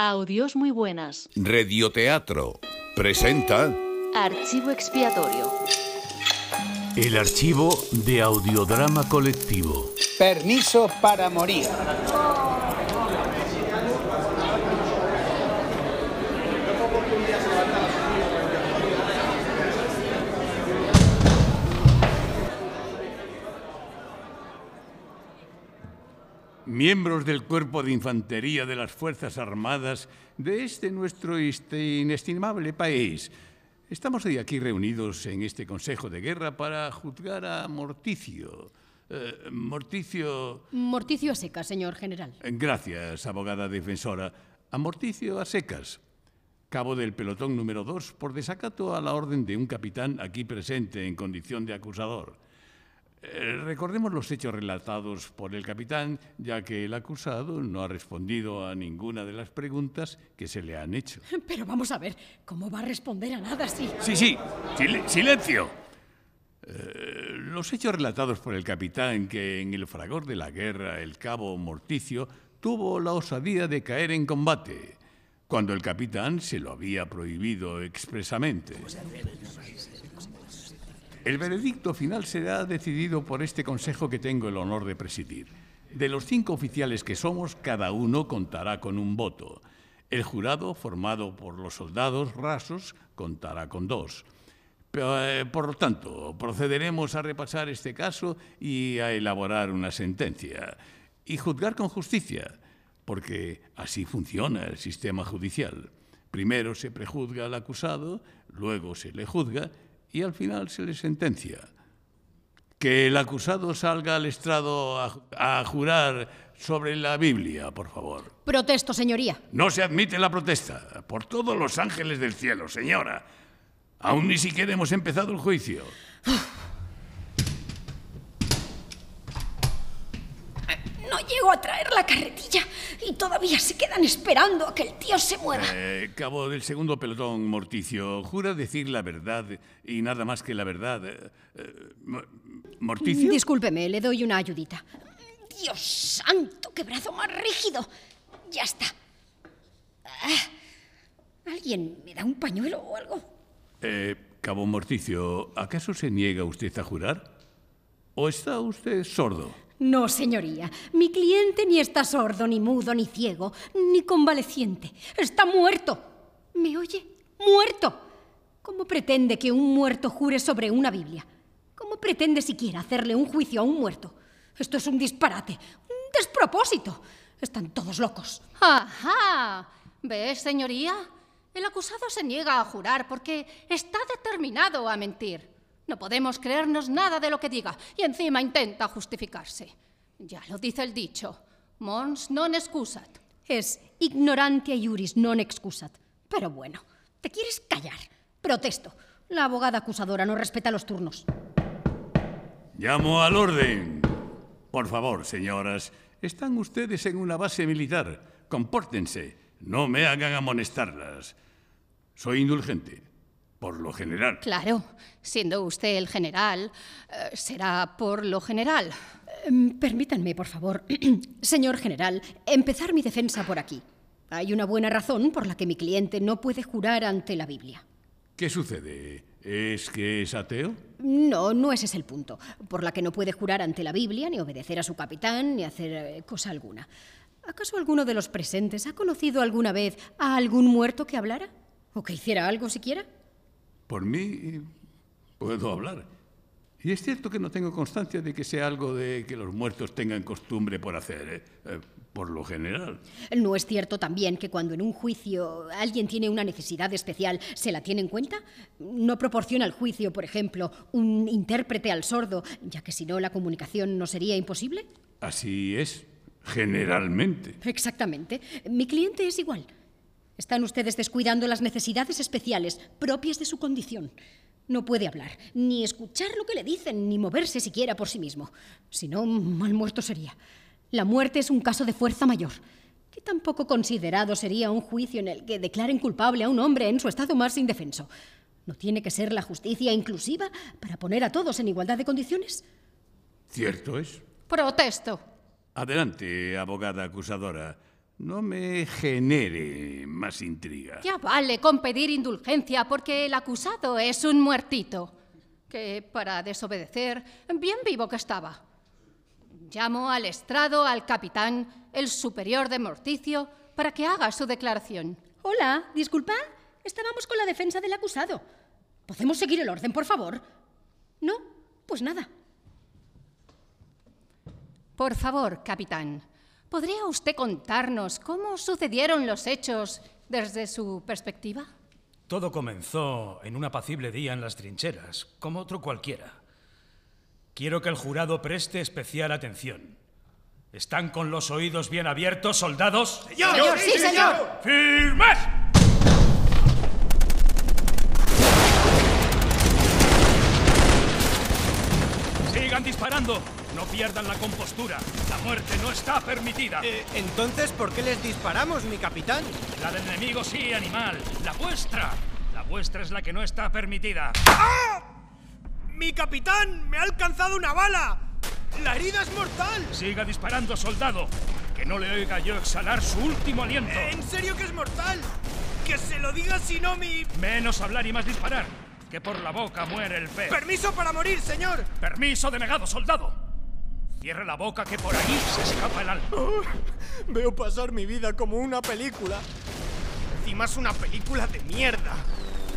Audios muy buenas. Radioteatro presenta Archivo expiatorio. El archivo de audiodrama colectivo. Permiso para morir. Miembros del Cuerpo de Infantería de las Fuerzas Armadas de este nuestro este inestimable país. Estamos hoy aquí reunidos en este Consejo de Guerra para juzgar a Morticio. Eh, Morticio... Morticio a secas, señor general. Gracias, abogada defensora. A Morticio a secas. Cabo del pelotón número 2 por desacato a la orden de un capitán aquí presente en condición de acusador. Eh, recordemos los hechos relatados por el capitán, ya que el acusado no ha respondido a ninguna de las preguntas que se le han hecho. Pero vamos a ver, ¿cómo va a responder a nada así? Sí, sí, sil- silencio. Eh, los hechos relatados por el capitán que en el fragor de la guerra el cabo Morticio tuvo la osadía de caer en combate, cuando el capitán se lo había prohibido expresamente. El veredicto final será decidido por este consejo que tengo el honor de presidir. De los cinco oficiales que somos, cada uno contará con un voto. El jurado, formado por los soldados rasos, contará con dos. Eh, por lo tanto, procederemos a repasar este caso y a elaborar una sentencia. Y juzgar con justicia, porque así funciona el sistema judicial. Primero se prejuzga al acusado, luego se le juzga y al final se le sentencia. Que el acusado salga al estrado a, a jurar sobre la Biblia, por favor. Protesto, señoría. No se admite la protesta. Por todos los ángeles del cielo, señora. Aún ni siquiera hemos empezado el juicio. Llego a traer la carretilla y todavía se quedan esperando a que el tío se mueva. Eh, cabo del segundo pelotón, Morticio, ¿jura decir la verdad y nada más que la verdad? Eh, eh, Mo- ¿Morticio? Discúlpeme, le doy una ayudita. Dios santo, qué brazo más rígido. Ya está. Ah, ¿Alguien me da un pañuelo o algo? Eh, Cabo Morticio, ¿acaso se niega usted a jurar? ¿O está usted sordo? No, señoría. Mi cliente ni está sordo, ni mudo, ni ciego, ni convaleciente. Está muerto. ¿Me oye? Muerto. ¿Cómo pretende que un muerto jure sobre una Biblia? ¿Cómo pretende siquiera hacerle un juicio a un muerto? Esto es un disparate, un despropósito. Están todos locos. Ajá. ¿Ves, señoría? El acusado se niega a jurar porque está determinado a mentir. No podemos creernos nada de lo que diga y encima intenta justificarse. Ya lo dice el dicho. Mons non excusat. Es ignorantia iuris non excusat. Pero bueno, ¿te quieres callar? Protesto. La abogada acusadora no respeta los turnos. Llamo al orden. Por favor, señoras, están ustedes en una base militar. Compórtense. No me hagan amonestarlas. Soy indulgente, por lo general. Claro, siendo usted el general, eh, será por lo general. Em, Permítanme, por favor, señor general, empezar mi defensa por aquí. Hay una buena razón por la que mi cliente no puede jurar ante la Biblia. ¿Qué sucede? ¿Es que es ateo? No, no ese es el punto. Por la que no puede jurar ante la Biblia, ni obedecer a su capitán, ni hacer eh, cosa alguna. ¿Acaso alguno de los presentes ha conocido alguna vez a algún muerto que hablara? ¿O que hiciera algo siquiera? Por mí puedo hablar. Y es cierto que no tengo constancia de que sea algo de que los muertos tengan costumbre por hacer, ¿eh? Eh, por lo general. ¿No es cierto también que cuando en un juicio alguien tiene una necesidad especial, se la tiene en cuenta? ¿No proporciona al juicio, por ejemplo, un intérprete al sordo, ya que si no la comunicación no sería imposible? Así es, generalmente. Exactamente. Mi cliente es igual. Están ustedes descuidando las necesidades especiales propias de su condición. No puede hablar, ni escuchar lo que le dicen, ni moverse siquiera por sí mismo. Si no, mal muerto sería. La muerte es un caso de fuerza mayor. ¿Qué tan poco considerado sería un juicio en el que declaren culpable a un hombre en su estado más indefenso? ¿No tiene que ser la justicia inclusiva para poner a todos en igualdad de condiciones? Cierto es. Protesto. Adelante, abogada acusadora. No me genere más intriga. Ya vale con pedir indulgencia porque el acusado es un muertito, que para desobedecer, bien vivo que estaba. Llamo al estrado al capitán, el superior de Morticio, para que haga su declaración. Hola, disculpad. Estábamos con la defensa del acusado. ¿Podemos seguir el orden, por favor? No, pues nada. Por favor, capitán, ¿podría usted contarnos cómo sucedieron los hechos desde su perspectiva? Todo comenzó en un apacible día en las trincheras, como otro cualquiera. Quiero que el jurado preste especial atención. ¿Están con los oídos bien abiertos, soldados? Señor, sí, señor. ¡Firmes! Sigan disparando. No pierdan la compostura. La muerte no está permitida. Eh, entonces, ¿por qué les disparamos, mi capitán? La del enemigo sí, animal. La vuestra. La vuestra es la que no está permitida. ¡Ah! ¡Mi capitán! ¡Me ha alcanzado una bala! ¡La herida es mortal! Siga disparando, soldado. Que no le oiga yo exhalar su último aliento. ¿En serio que es mortal? ¡Que se lo diga si no mi... Menos hablar y más disparar. Que por la boca muere el pez. ¡Permiso para morir, señor! Permiso denegado, soldado. Cierre la boca que por ahí se escapa el alma. Oh, veo pasar mi vida como una película. Encima es una película de mierda.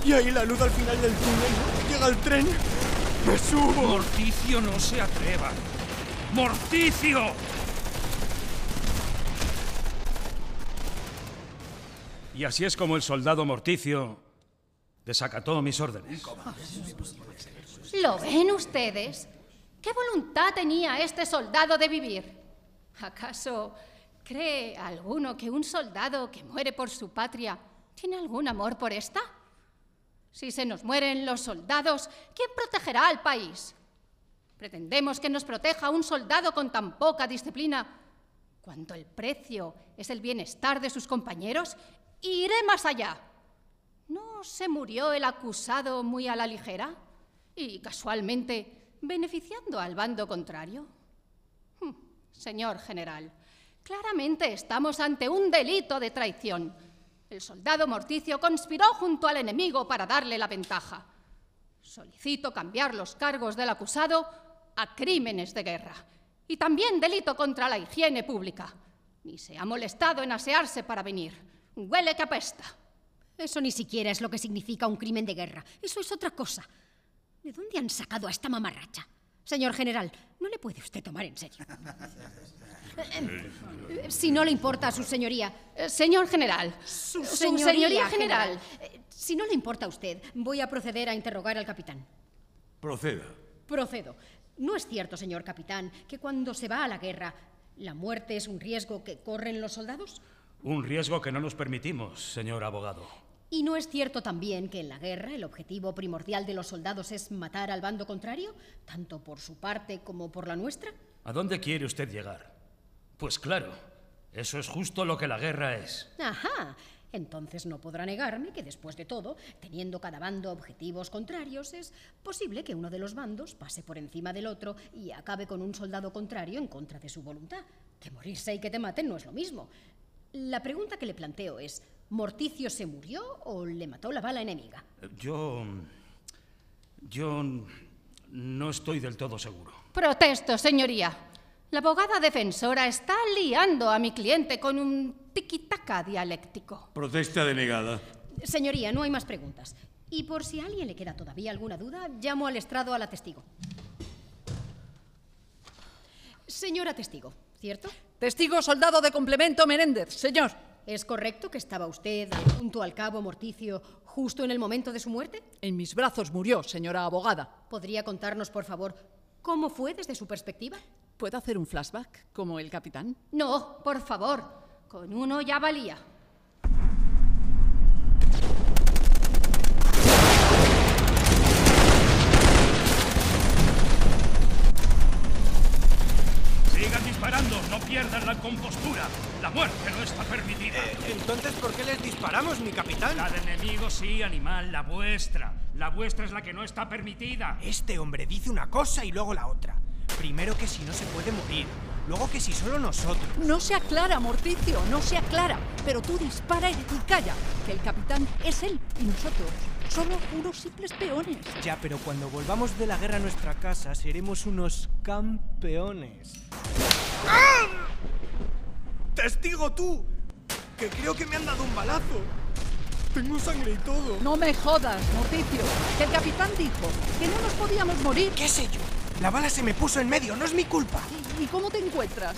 Y ahí la luz al final del túnel. Llega el tren. ¡Me subo! Morticio, no se atreva. ¡Morticio! Y así es como el soldado Morticio desacató mis órdenes. ¿Lo ven ustedes? ¿Qué voluntad tenía este soldado de vivir? ¿Acaso cree alguno que un soldado que muere por su patria tiene algún amor por esta? Si se nos mueren los soldados, ¿quién protegerá al país? ¿Pretendemos que nos proteja un soldado con tan poca disciplina cuando el precio es el bienestar de sus compañeros? Iré más allá. ¿No se murió el acusado muy a la ligera? Y casualmente beneficiando al bando contrario. Hm, señor general, claramente estamos ante un delito de traición. El soldado Morticio conspiró junto al enemigo para darle la ventaja. Solicito cambiar los cargos del acusado a crímenes de guerra y también delito contra la higiene pública. Ni se ha molestado en asearse para venir. Huele que apesta. Eso ni siquiera es lo que significa un crimen de guerra. Eso es otra cosa. ¿De dónde han sacado a esta mamarracha? Señor general, no le puede usted tomar en serio. Eh, si no le importa a su señoría. Eh, señor general. Su señoría, general. Eh, Si no le importa a usted, voy a proceder a interrogar al capitán. Proceda. Procedo. ¿No es cierto, señor capitán, que cuando se va a la guerra, la muerte es un riesgo que corren los soldados? Un riesgo que no nos permitimos, señor abogado. ¿Y no es cierto también que en la guerra el objetivo primordial de los soldados es matar al bando contrario, tanto por su parte como por la nuestra? ¿A dónde quiere usted llegar? Pues claro, eso es justo lo que la guerra es. Ajá. Entonces no podrá negarme que después de todo, teniendo cada bando objetivos contrarios, es posible que uno de los bandos pase por encima del otro y acabe con un soldado contrario en contra de su voluntad. Que morirse y que te maten no es lo mismo. La pregunta que le planteo es, ¿Morticio se murió o le mató la bala enemiga? Yo... Yo no estoy del todo seguro. Protesto, señoría. La abogada defensora está liando a mi cliente con un tiquitaca dialéctico. Protesta denegada. Señoría, no hay más preguntas. Y por si a alguien le queda todavía alguna duda, llamo al estrado a la testigo. Señora testigo, ¿cierto? Testigo soldado de complemento Menéndez, señor. ¿Es correcto que estaba usted junto al cabo Morticio justo en el momento de su muerte? En mis brazos murió, señora abogada. ¿Podría contarnos, por favor, cómo fue desde su perspectiva? ¿Puedo hacer un flashback, como el capitán? No, por favor. Con uno ya valía. Sigan disparando, no pierdan la compostura. La muerte no está permitida. Entonces, ¿por qué les disparamos, mi capitán? La de enemigo sí, animal, la vuestra. La vuestra es la que no está permitida. Este hombre dice una cosa y luego la otra. Primero que si no se puede morir, Luego que si solo nosotros. No se aclara, Morticio, no se aclara. Pero tú dispara y calla, que el capitán es él y nosotros solo unos simples peones. Ya, pero cuando volvamos de la guerra a nuestra casa seremos unos campeones. ¡Ah! ¡Testigo tú! Que creo que me han dado un balazo. Tengo sangre y todo. No me jodas, Morticio. El capitán dijo que no nos podíamos morir. ¿Qué sé yo? La bala se me puso en medio, no es mi culpa. ¿Y, cómo te encuentras?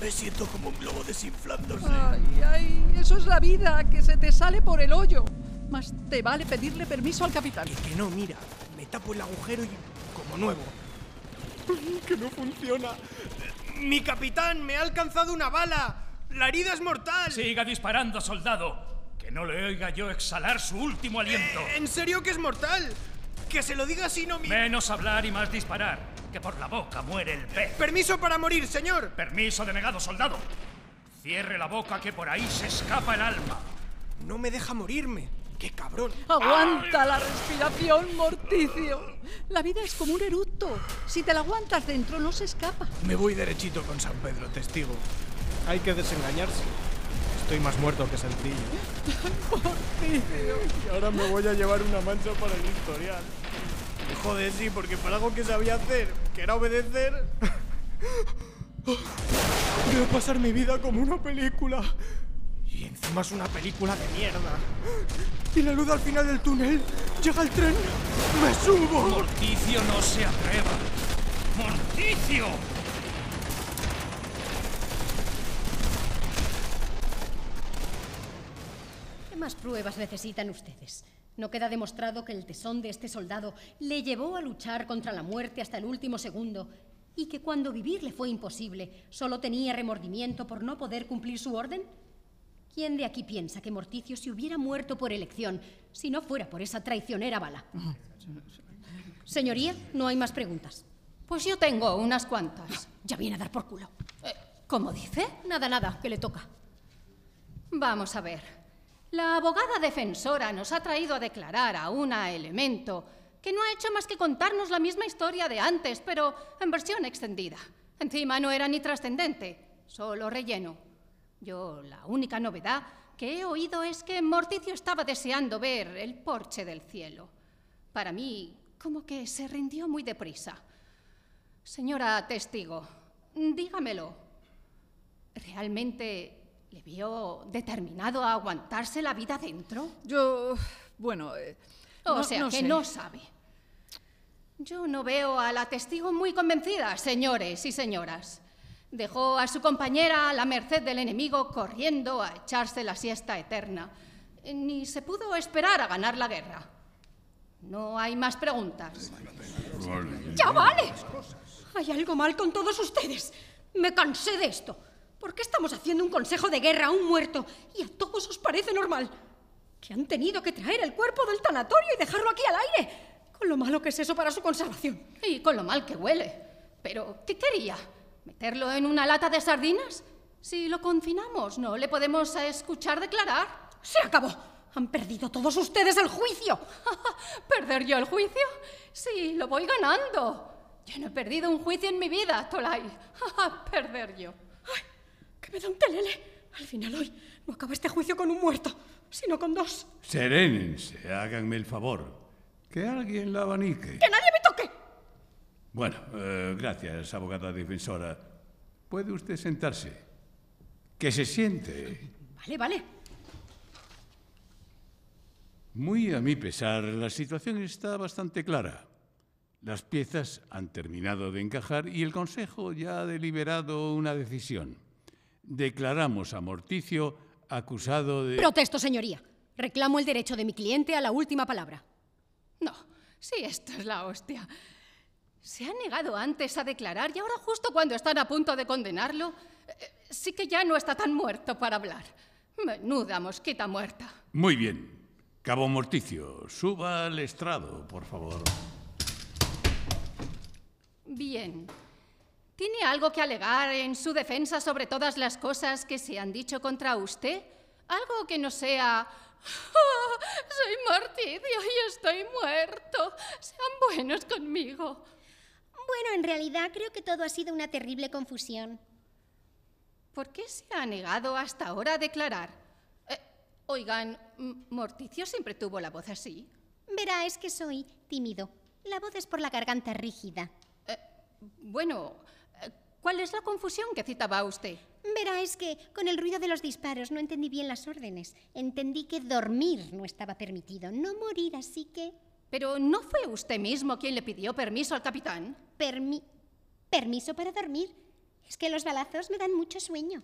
Me siento como un globo desinflándose. Ay, ay, eso es la vida, que se te sale por el hoyo. Más te vale pedirle permiso al capitán. Que, que no, mira. Me tapo el agujero y como nuevo. que no funciona. Mi capitán, me ha alcanzado una bala. La herida es mortal. Siga disparando, soldado. Que no le oiga yo exhalar su último aliento. Eh, ¿En serio que es mortal? Que se lo diga así no mi... Menos hablar y más disparar. Que por la boca muere el pez. Permiso para morir, señor. Permiso denegado, soldado. Cierre la boca que por ahí se escapa el alma. No me deja morirme. ¡Qué cabrón! Aguanta la respiración, Morticio. La vida es como un eructo. Si te la aguantas dentro, no se escapa. Me voy derechito con San Pedro, testigo. Hay que desengañarse. Estoy más muerto que sencillo. y ahora me voy a llevar una mancha para el historial. Joder, sí, porque para algo que sabía hacer, que era obedecer... Veo pasar mi vida como una película. Y encima es una película de mierda. Y la luz al final del túnel. Llega el tren. ¡Me subo! Morticio no se atreva. ¡Morticio! más pruebas necesitan ustedes? No queda demostrado que el tesón de este soldado le llevó a luchar contra la muerte hasta el último segundo y que cuando vivir le fue imposible, solo tenía remordimiento por no poder cumplir su orden? ¿Quién de aquí piensa que Morticio se hubiera muerto por elección si no fuera por esa traicionera bala? Señoría, no hay más preguntas. Pues yo tengo unas cuantas. Ya viene a dar por culo. Eh, ¿Cómo dice? Nada, nada, que le toca. Vamos a ver. La abogada defensora nos ha traído a declarar a una elemento que no ha hecho más que contarnos la misma historia de antes, pero en versión extendida. Encima no era ni trascendente, solo relleno. Yo la única novedad que he oído es que Morticio estaba deseando ver el porche del cielo. Para mí, como que se rindió muy deprisa. Señora testigo, dígamelo. ¿Realmente ¿Le vio determinado a aguantarse la vida dentro? Yo... bueno... Eh, o sea, que no sabe. Yo no veo a la testigo muy convencida, señores y señoras. Dejó a su compañera a la merced del enemigo corriendo a echarse la siesta eterna. Ni se pudo esperar a ganar la guerra. No hay más preguntas. ¡Ya vale! Hay algo mal con todos ustedes. Me cansé de esto. ¿Por qué estamos haciendo un consejo de guerra a un muerto y a todos os parece normal? Que han tenido que traer el cuerpo del tanatorio y dejarlo aquí al aire. Con lo malo que es eso para su conservación. Y con lo mal que huele. Pero, ¿qué quería? ¿Meterlo en una lata de sardinas? Si lo confinamos, ¿no le podemos escuchar declarar? ¡Se acabó! Han perdido todos ustedes el juicio. ¿Perder yo el juicio? Sí, lo voy ganando. Yo no he perdido un juicio en mi vida, Tolai. Perder yo que me da un telele. Al final hoy no acaba este juicio con un muerto, sino con dos. Serénense, háganme el favor. Que alguien la abanique. ¡Que nadie! Bueno, eh, gracias, abogada defensora. ¿Puede usted sentarse? Que se siente. Vale, vale. Muy a mi pesar, la situación está bastante clara. Las piezas han terminado de encajar y el Consejo ya ha deliberado una decisión declaramos a Morticio acusado de... Protesto, señoría. Reclamo el derecho de mi cliente a la última palabra. No, sí, esto es la hostia. Se ha negado antes a declarar y ahora justo cuando están a punto de condenarlo, eh, sí que ya no está tan muerto para hablar. Menuda mosquita muerta. Muy bien. Cabo Morticio, suba al estrado, por favor. Bien. ¿Tiene algo que alegar en su defensa sobre todas las cosas que se han dicho contra usted? Algo que no sea... Oh, soy Morticio y estoy muerto. Sean buenos conmigo. Bueno, en realidad creo que todo ha sido una terrible confusión. ¿Por qué se ha negado hasta ahora a declarar? Eh, oigan, Morticio siempre tuvo la voz así. Verá, es que soy tímido. La voz es por la garganta rígida. Bueno, eh, ¿cuál es la confusión que citaba usted? Verá, es que con el ruido de los disparos no entendí bien las órdenes. Entendí que dormir no estaba permitido, no morir, así que... Pero ¿no fue usted mismo quien le pidió permiso al capitán? Permi... ¿Permiso para dormir? Es que los balazos me dan mucho sueño.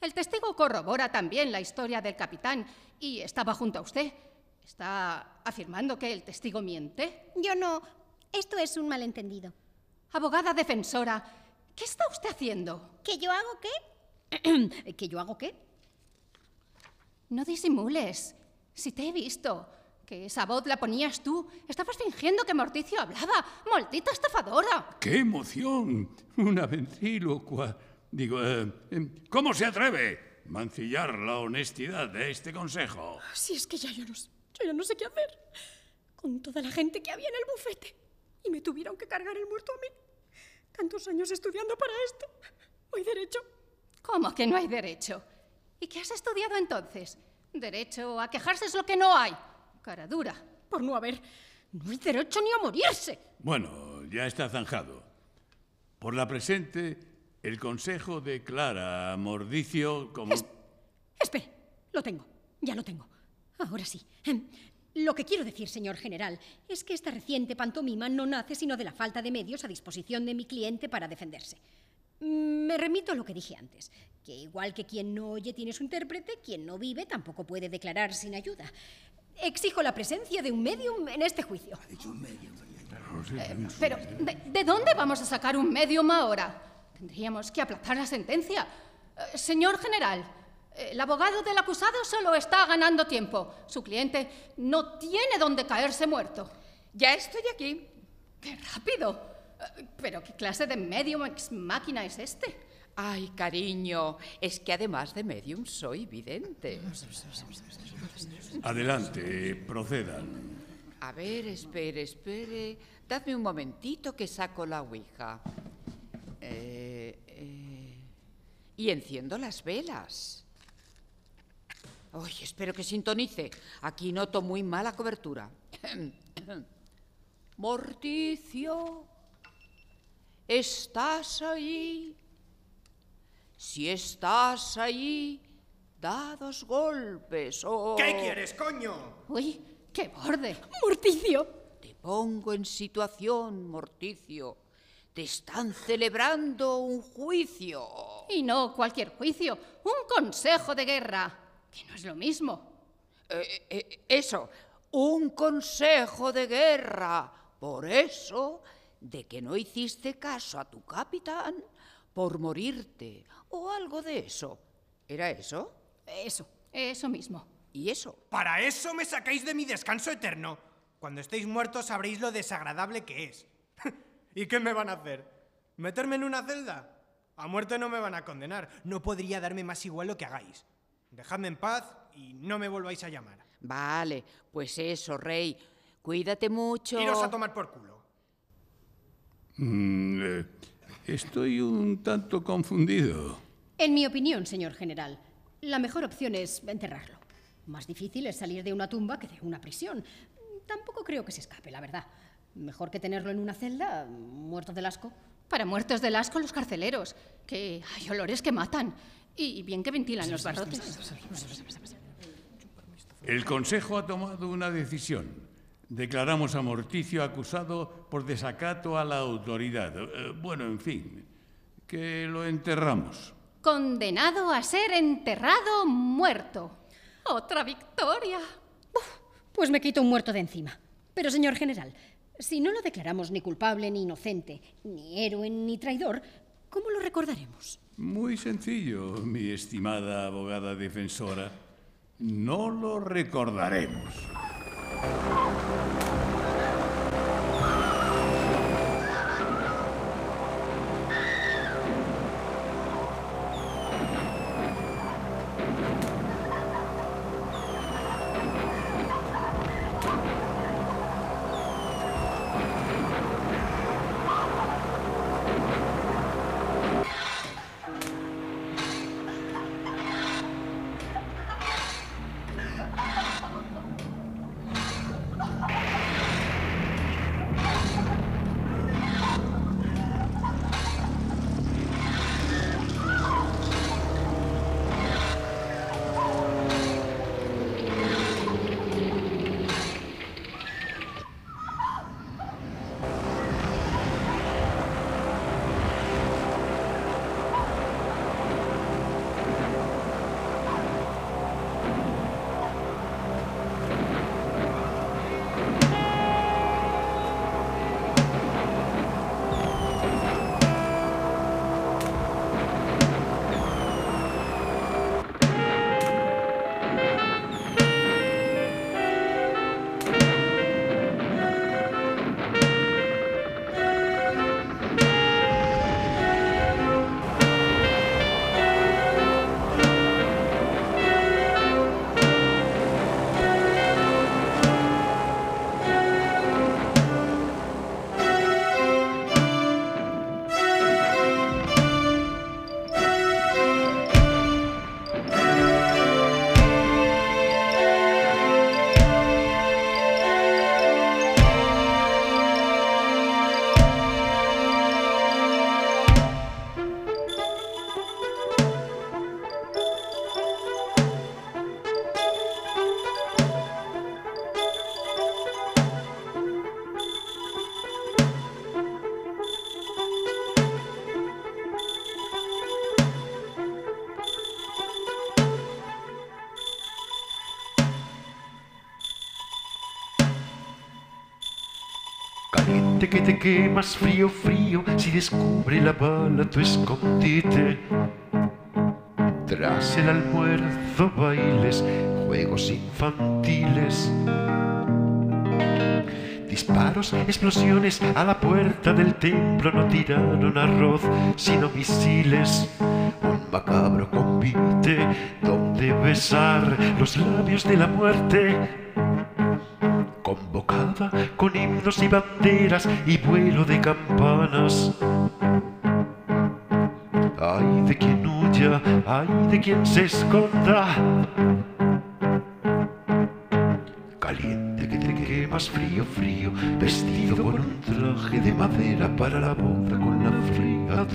El testigo corrobora también la historia del capitán y estaba junto a usted. ¿Está afirmando que el testigo miente? Yo no... Esto es un malentendido. Abogada defensora, ¿qué está usted haciendo? ¿Que yo hago qué? ¿Que yo hago qué? No disimules. Si te he visto, que esa voz la ponías tú, estabas fingiendo que Morticio hablaba. ¡Maldita estafadora! ¡Qué emoción! Una ventrílocua. Digo, eh, eh, ¿cómo se atreve mancillar la honestidad de este consejo? Si es que ya yo no, yo ya no sé qué hacer. Con toda la gente que había en el bufete. Y me tuvieron que cargar el muerto a mí. Tantos años estudiando para esto. Hoy derecho. ¿Cómo que no hay derecho? ¿Y qué has estudiado entonces? Derecho a quejarse es lo que no hay. Cara dura. Por no haber. No hay derecho ni a morirse. Bueno, ya está zanjado. Por la presente, el consejo declara a Mordicio como... Espere, lo tengo. Ya lo tengo. Ahora sí. Em, Lo que quiero decir, señor general, es que esta reciente pantomima no nace sino de la falta de medios a disposición de mi cliente para defenderse. Mm, Me remito a lo que dije antes, que igual que quien no oye tiene su intérprete, quien no vive tampoco puede declarar sin ayuda. Exijo la presencia de un medium en este juicio. Pero, ¿de, de dónde vamos a sacar un medium ahora? Tendríamos que aplazar la sentencia. Eh, señor general, eh, el abogado del acusado solo está ganando tiempo. Su cliente no tiene dónde caerse muerto. Ya estoy aquí. ¡Qué rápido! Eh, ¿Pero qué clase de medium ex máquina es este? Ay, cariño, es que además de medium soy vidente. Adelante, procedan. A ver, espere, espere. Dadme un momentito que saco la ouija. Eh, eh, y enciendo las velas. Uy, espero que sintonice. Aquí noto muy mala cobertura. Morticio, ¿estás ahí? Si estás ahí, da dos golpes o... ¿Qué quieres, coño? ¡Uy, qué borde! ¡Morticio! Te pongo en situación, Morticio. Te están celebrando un juicio. Y no cualquier juicio, un consejo de guerra, que no es lo mismo. Eh, eh, eso, un consejo de guerra. Por eso, de que no hiciste caso a tu capitán por morirte o algo de eso. ¿Era eso? Eso, eso mismo. ¿Y eso? Para eso me sacáis de mi descanso eterno. Cuando estéis muertos sabréis lo desagradable que es. ¿Y qué me van a hacer? ¿Meterme en una celda? A muerte no me van a condenar. No podría darme más igual lo que hagáis. Dejadme en paz y no me volváis a llamar. Vale, pues eso, rey. Cuídate mucho. Iros a tomar por culo. Mm, eh, estoy un tanto confundido. En mi opinión, señor general, la mejor opción es enterrarlo. Más difícil es salir de una tumba que de una prisión. Tampoco creo que se escape, la verdad. Mejor que tenerlo en una celda, muerto del asco. Para muertos del asco los carceleros, que hay olores que matan. Y bien que ventilan los barrotes. El Consejo ha tomado una decisión. Declaramos a Morticio acusado por desacato a la autoridad. Eh, bueno, en fin, que lo enterramos. Condenado a ser enterrado muerto. ¡Otra victoria! Pues me quito un muerto de encima. Pero, señor general, si no lo declaramos ni culpable ni inocente, ni héroe ni traidor, ¿cómo lo recordaremos? Muy sencillo, mi estimada abogada defensora. No lo recordaremos. Que te quemas, frío, frío, si descubre la bala tu escondite. Tras el almuerzo, bailes, juegos infantiles. Disparos, explosiones a la puerta del templo no tiraron arroz, sino misiles. Un macabro convite donde besar los labios de la muerte. Con himnos y banderas y vuelo de campanas. Ay de quien huya, ay de quien se esconda. Caliente que te quemas, frío, frío, vestido con un traje de madera para la boda con la fría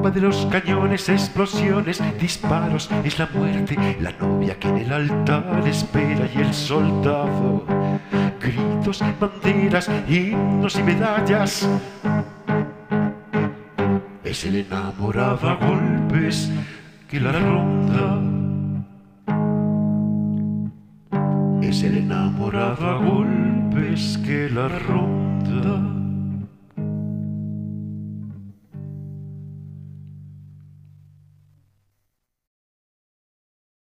Rumba de los cañones, explosiones, disparos, es la muerte, la novia que en el altar espera y el soldado. Gritos, banderas, himnos y medallas. Es el enamorado a golpes que la ronda. Es el enamorado a golpes que la ronda.